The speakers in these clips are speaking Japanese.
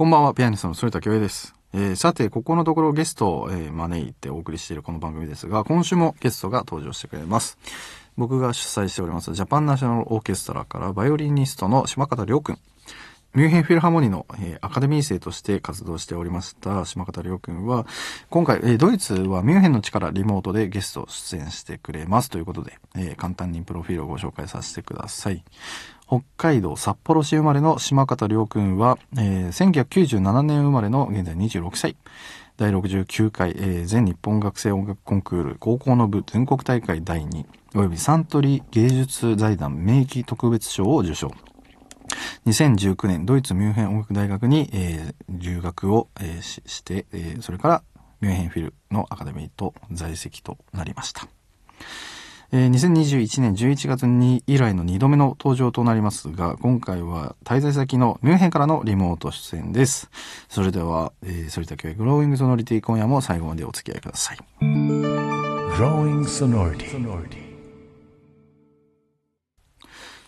こんばんは、ピアニストの反田恭平です。えーさて、ここのところゲストを、えー招いてお送りしているこの番組ですが、今週もゲストが登場してくれます。僕が主催しております、ジャパンナショナルオーケストラからバイオリニストの島方亮君。ミュンヘンフィルハーモニーの、えーアカデミー生として活動しておりました島方亮君は、今回、えードイツはミュンヘンの力リモートでゲスト出演してくれますということで、えー簡単にプロフィールをご紹介させてください。北海道札幌市生まれの島方亮君は、えー1997年生まれの現在26歳。第69回、えー全日本学生音楽コンクール高校の部全国大会第2およびサントリー芸術財団名義特別賞を受賞。2019年ドイツミュンヘン音楽大学に、えー留学を、えーしして、えーそれからミュンヘンフィルのアカデミーと在籍となりました。えー2021年11月に以来の2度目の登場となりますが、今回は滞在先のミュンヘンからのリモート出演です。それでは、えー、反田教育グローイングソノリティ今夜も最後までお付き合いください。Growing sonority.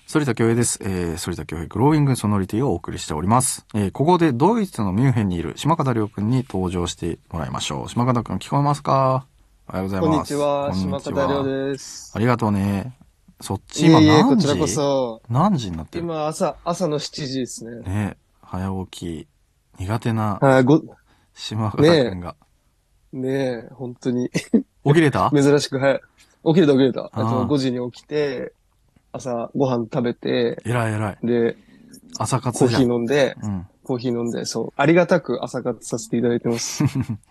反田恭平です。えー、反田恭平グローイングソノリティをお送りしております。えー、ここでドイツのミュンヘンにいる島方亮君に登場してもらいましょう。島方君聞こえますか？おはようございこんます。にちは、こんに島方亮です。ありがとうね。そっち今いえいえ、何時？こちらこそ。何時になってる？今、朝、朝の7時ですね。ね早起き、苦手なはい、ご、島方君が。ねえ、本当に、起きれた？珍しく早い。起きれた起きれた。あと5時に起きて、朝ご飯食べて、偉い偉い。で、朝活コーヒ。ー飲んで、うん。コーヒー飲んで、そう、ありがたく朝活させていただいてます。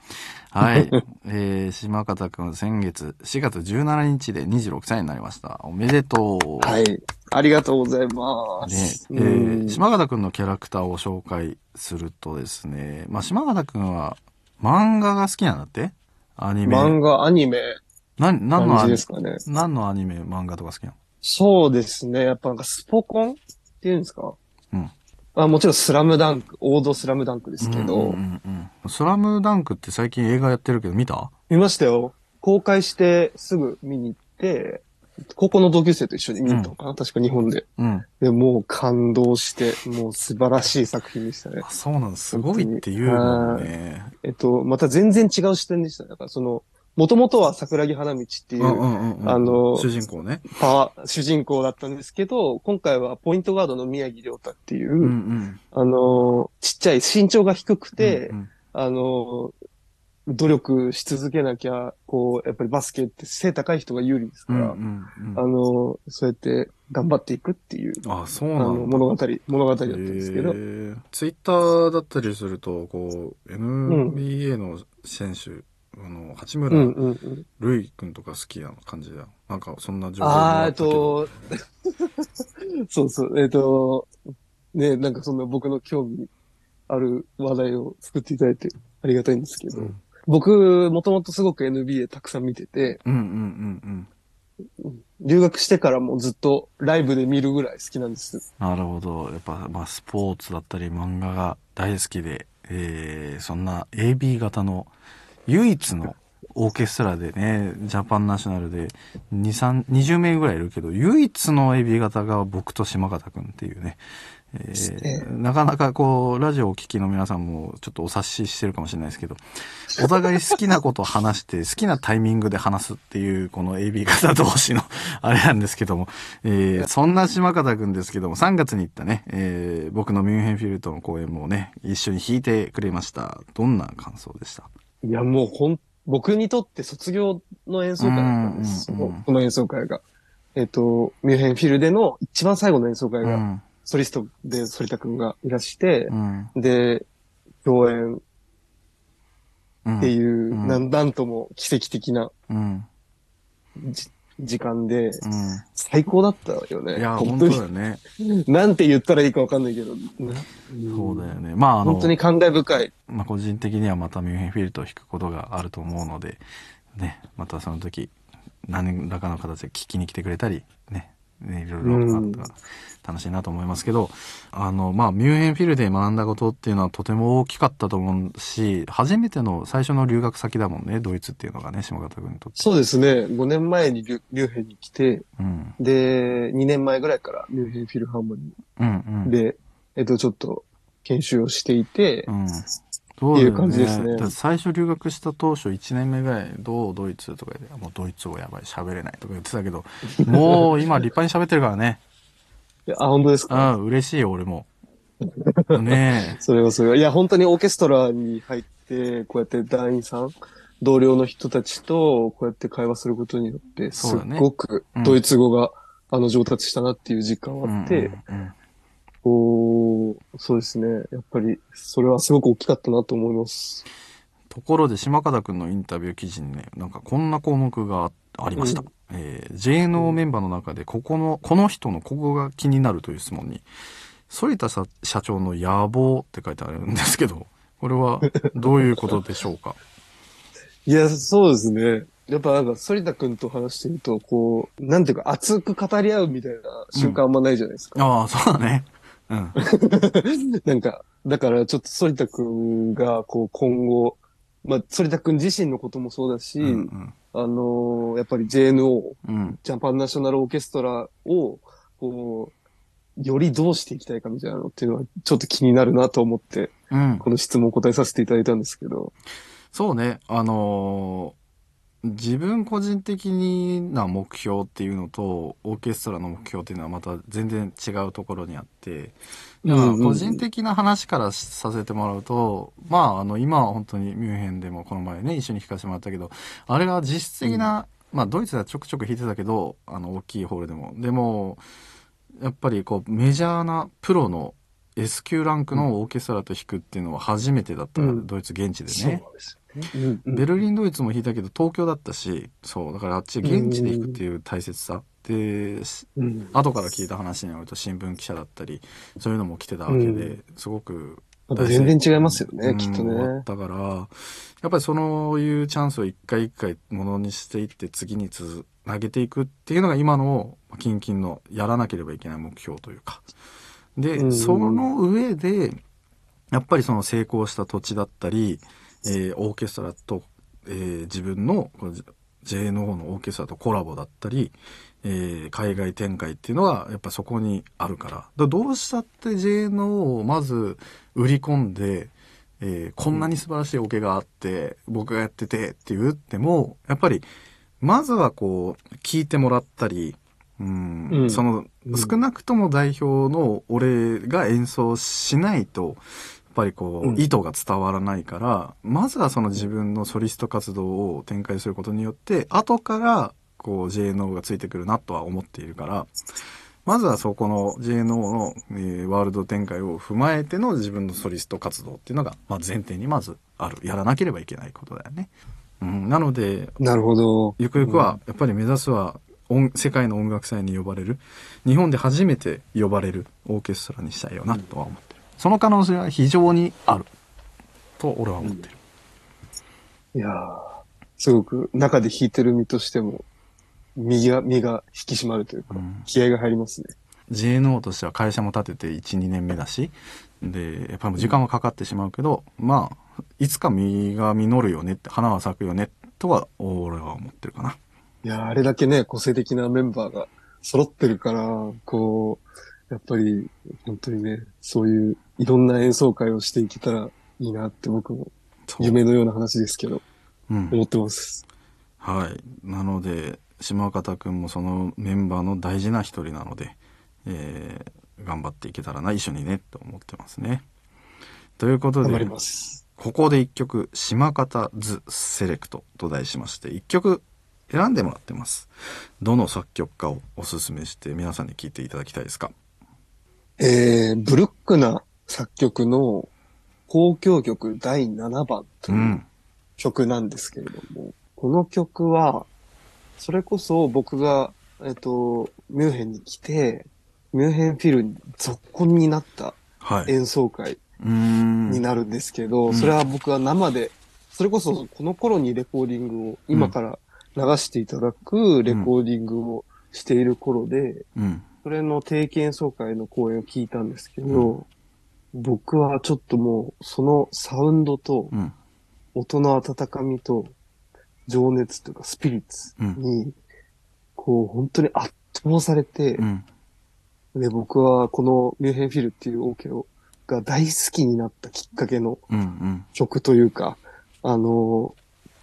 はい。えー、島方くんは先月、4月17日で26歳になりました。おめでとう。はい。ありがとうございまねす。えうんー、島方くんのキャラクターを紹介するとですね、まあ、島方くんは漫画が好きなんだって？アニメ。漫画、アニメ、な、何の感アニメ？じですかね。何のアニメ、漫画とか好きなの？そうですね。やっぱなんかスポコンっていうんですか？うん。あもちろんスラムダンク、王道スラムダンクですけど、うんうんうんうんスラムダンクって最近映画やってるけど見た？見ましたよ。公開してすぐ見に行って、高校の同級生と一緒に見に行ったのかな、確か日本で。うん。で、もう感動して、もう素晴らしい作品でしたねあ。そうなんです。すごいって言うもんね。えっと、また全然違う視点でしたね。だからその、もともとは桜木花道っていうう、んうんうんうん。あの主人公ね。パワー、主人公だったんですけど、今回はポイントガードの宮城亮太っていう、うんうん。あの、ちっちゃい身長が低くて、うんうんあの、努力し続けなきゃ、こう、やっぱりバスケって背高い人が有利ですから、うんうんうんあの、そうやって頑張っていくっていう、あ、そうなんだ。物語、物語だったんですけど、ツイッターだったりすると、こう、NBA の選手、あの、八村。塁君とか好きな感じだ。なんか、そんな情報あー、えっと、そうそう、えっと、ね、なんかそんな僕の興味ある話題を作っていただいてありがたいんですけど、うん僕、もともとすごく NBA たくさん見てて、うんうんうんうん。留学してからもずっとライブで見るぐらい好きなんです。なるほど。やっぱ、まあ、スポーツだったり漫画が大好きで、えー、そんな AB 型の唯一のオーケストラでね、ジャパンナショナルで2、3、20名ぐらいいるけど、唯一の AB 型が僕と島方くんっていうね。えー、なかなかこう、ラジオをお聞きの皆さんもちょっとお察ししてるかもしれないですけど、お互い好きなことを話して、好きなタイミングで話すっていう、この AB 型同士の あれなんですけども、えー、そんな島方くんですけども、3月に行ったね、えー、僕のミュンヘンフィルトの公演もね、一緒に弾いてくれました。どんな感想でした？いや、もうほん、僕にとって卒業の演奏会だったんです。うんうんうんこの演奏会が。えっ、と、ミュンヘンフィルでの一番最後の演奏会が、うん。ソリストで反田くんがいらしてう、ん。で、共演うん。っていう、うん、なんとも奇跡的なうん。じ時間で、う最高だったよね。ん。いや、本本当だよね。なんて言ったらいいかわかんないけど。そうだよね。まあ、あの、本当に感慨深い。まあ、個人的にはまたミュンヘンフィルトを弾くことがあると思うので、ね、またその時、何らかの形で聞きに来てくれたり、ね、ねいろいろあったら楽しいなと思いますけど、あの、まあ、ミュンヘンフィルで学んだことっていうのはとても大きかったと思うし、初めての最初の留学先だもんね、ドイツっていうのがね、島方君にとって。そうですね。5年前にリュリューヘンに来て、うん。で、2年前ぐらいからミュンヘンフィルハーモニうんうん。ーで、えっと、ちょっと研修をしていて、うん。そうだよっていう感じですねだって最初留学した当初1年目ぐらい、どうドイツとかで、もうドイツ語やばい、喋れないとか言ってたけど、もう今立派に喋ってるからね。いやあ、本当ですうかん、嬉しいよ、俺も。ね それはそれは。いや、本当にオーケストラに入って、こうやって団員さん、同僚の人たちと、こうやって会話することによって、すっそうだねごくうんドイツ語が、あの上達したなっていう実感え。があって、うんうんこう、そうですね。やっぱり、それはすごく大きかったなと思います。ところで、島方くんのインタビュー記事にね、なんかこんな項目があありました。うんえー JNO メンバーの中で、ここの、この人のここが気になるという質問に、反田さ社長の野望って書いてあるんですけど、これはどういうことでしょうか？いや、そうですね。やっぱなんか、反田くんと話してると、こう、なんていうか、熱く語り合うみたいな瞬間あんまないじゃないですか。ああ、そうだね。うん。なんか、だからちょっと反田くんが、こう、今後、まあ、反田くん自身のこともそうだし、うんあのーやっぱり JNO、うん。うん。ジャパンナショナルオーケストラを、こう、よりどうしていきたいかみたいなのっていうのは、ちょっと気になるなと思って、うん。この質問を答えさせていただいたんですけど。そうね。あのー自分個人的な目標っていうのと、オーケストラの目標っていうのはまた全然違うところにあって、まあうんうん。うん個人的な話からさせてもらうと、まあ、あの、今は本当にミュンヘンでもこの前ね、一緒に弾かせてもらったけど、あれが実質的な、まあ、ドイツではちょくちょく弾いてたけど、あの、大きいホールでも。でも、やっぱりこう、メジャーなプロの S 級ランクのオーケストラと弾くっていうのは初めてだった、うんドイツ現地でそうね。うんうんベルリン、ドイツも弾いたけど、東京だったし、そう、だからあっち現地で弾くっていう大切さ。で、しうん後から聞いた話によると新聞記者だったり、そういうのも来てたわけで、うんすごく全然違いますよね、うんきっとね。だから、やっぱりそういうチャンスを一回一回ものにしていって次につなげていくっていうのが今の近々のやらなければいけない目標というか。で、うんその上で、やっぱりその成功した土地だったり、えーオーケストラと、えー自分の JNO のオーケストラとコラボだったり、えー海外展開っていうのはやっぱそこにあるから。だどうしたって JNO をまず売り込んで、えーこんなに素晴らしいオケがあって、僕がやっててって言っても、やっぱり、まずはこう、聞いてもらったり、うん、うんその、うん少なくとも代表の俺が演奏しないと、やっぱりこう、うん意図が伝わらないから、まずはその自分のソリスト活動を展開することによって、後から、こう、JNO がついてくるなとは思っているから、まずはそこの JNO の、えーワールド展開を踏まえての自分のソリスト活動っていうのが、まあ、前提にまずある。やらなければいけないことだよね。うん、なので、なるほど。ゆくゆくは、やっぱり目指すは、音世界の音楽祭に呼ばれる、日本で初めて呼ばれるオーケストラにしたいよなとは思ってる。その可能性は非常にある。と、俺は思ってる。いやーすごく中で弾いてる身としても、身が、身が引き締まるというか、うん気合が入りますね。JNO としては会社も立てて1、2年目だし、で、やっぱり時間はかかってしまうけど、まあ、いつか実が実るよねって、花は咲くよね、とは、俺は思ってるかな。いやーあれだけね、個性的なメンバーが揃ってるから、こう、やっぱり、本当にね、そういういろんな演奏会をしていけたらいいなって僕も夢のような話ですけど、うん。思ってます。はい。なので、島方くんもそのメンバーの大事な一人なので、えー、頑張っていけたらな、一緒にね、と思ってますね。ということで。ここで一曲、島方ズセレクトと題しまして、一曲選んでもらってます。どの作曲家をおすすめして皆さんに聴いていただきたいですか？えー、ブルックな作曲の交響曲第7番とう。いうん曲なんですけれども、この曲は、それこそ僕が、えっと、ミュンヘンに来て、ミュンヘンフィルに続婚になったはい。演奏会。になるんですけど、うんそれは僕は生で、それこそこの頃にレコーディングを、今から流していただくレコーディングをしている頃で、うん。それの定期演奏会の公演を聞いたんですけど、僕はちょっともう、そのサウンドと、うん。音の温かみと、情熱というかスピリッツに、こう、本当に圧倒されてう、ん。で、僕はこのミュンヘンフィルっていうオーケをが大好きになったきっかけのうんうん。曲というか、あの、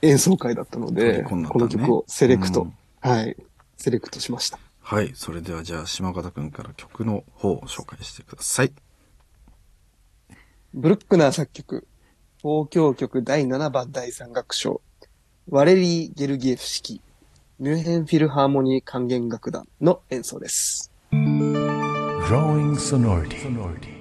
演奏会だったので、虜になったねこの曲をセレクト、うんはい、セレクトしました。はい。それではじゃあ、島方くんから曲の方を紹介してください。ブルックナー作曲、交響曲第7番第3楽章、ワレリー・ゲルギエフ式、ミュンヘンフィルハーモニー管弦楽団の演奏です。Growing sonority.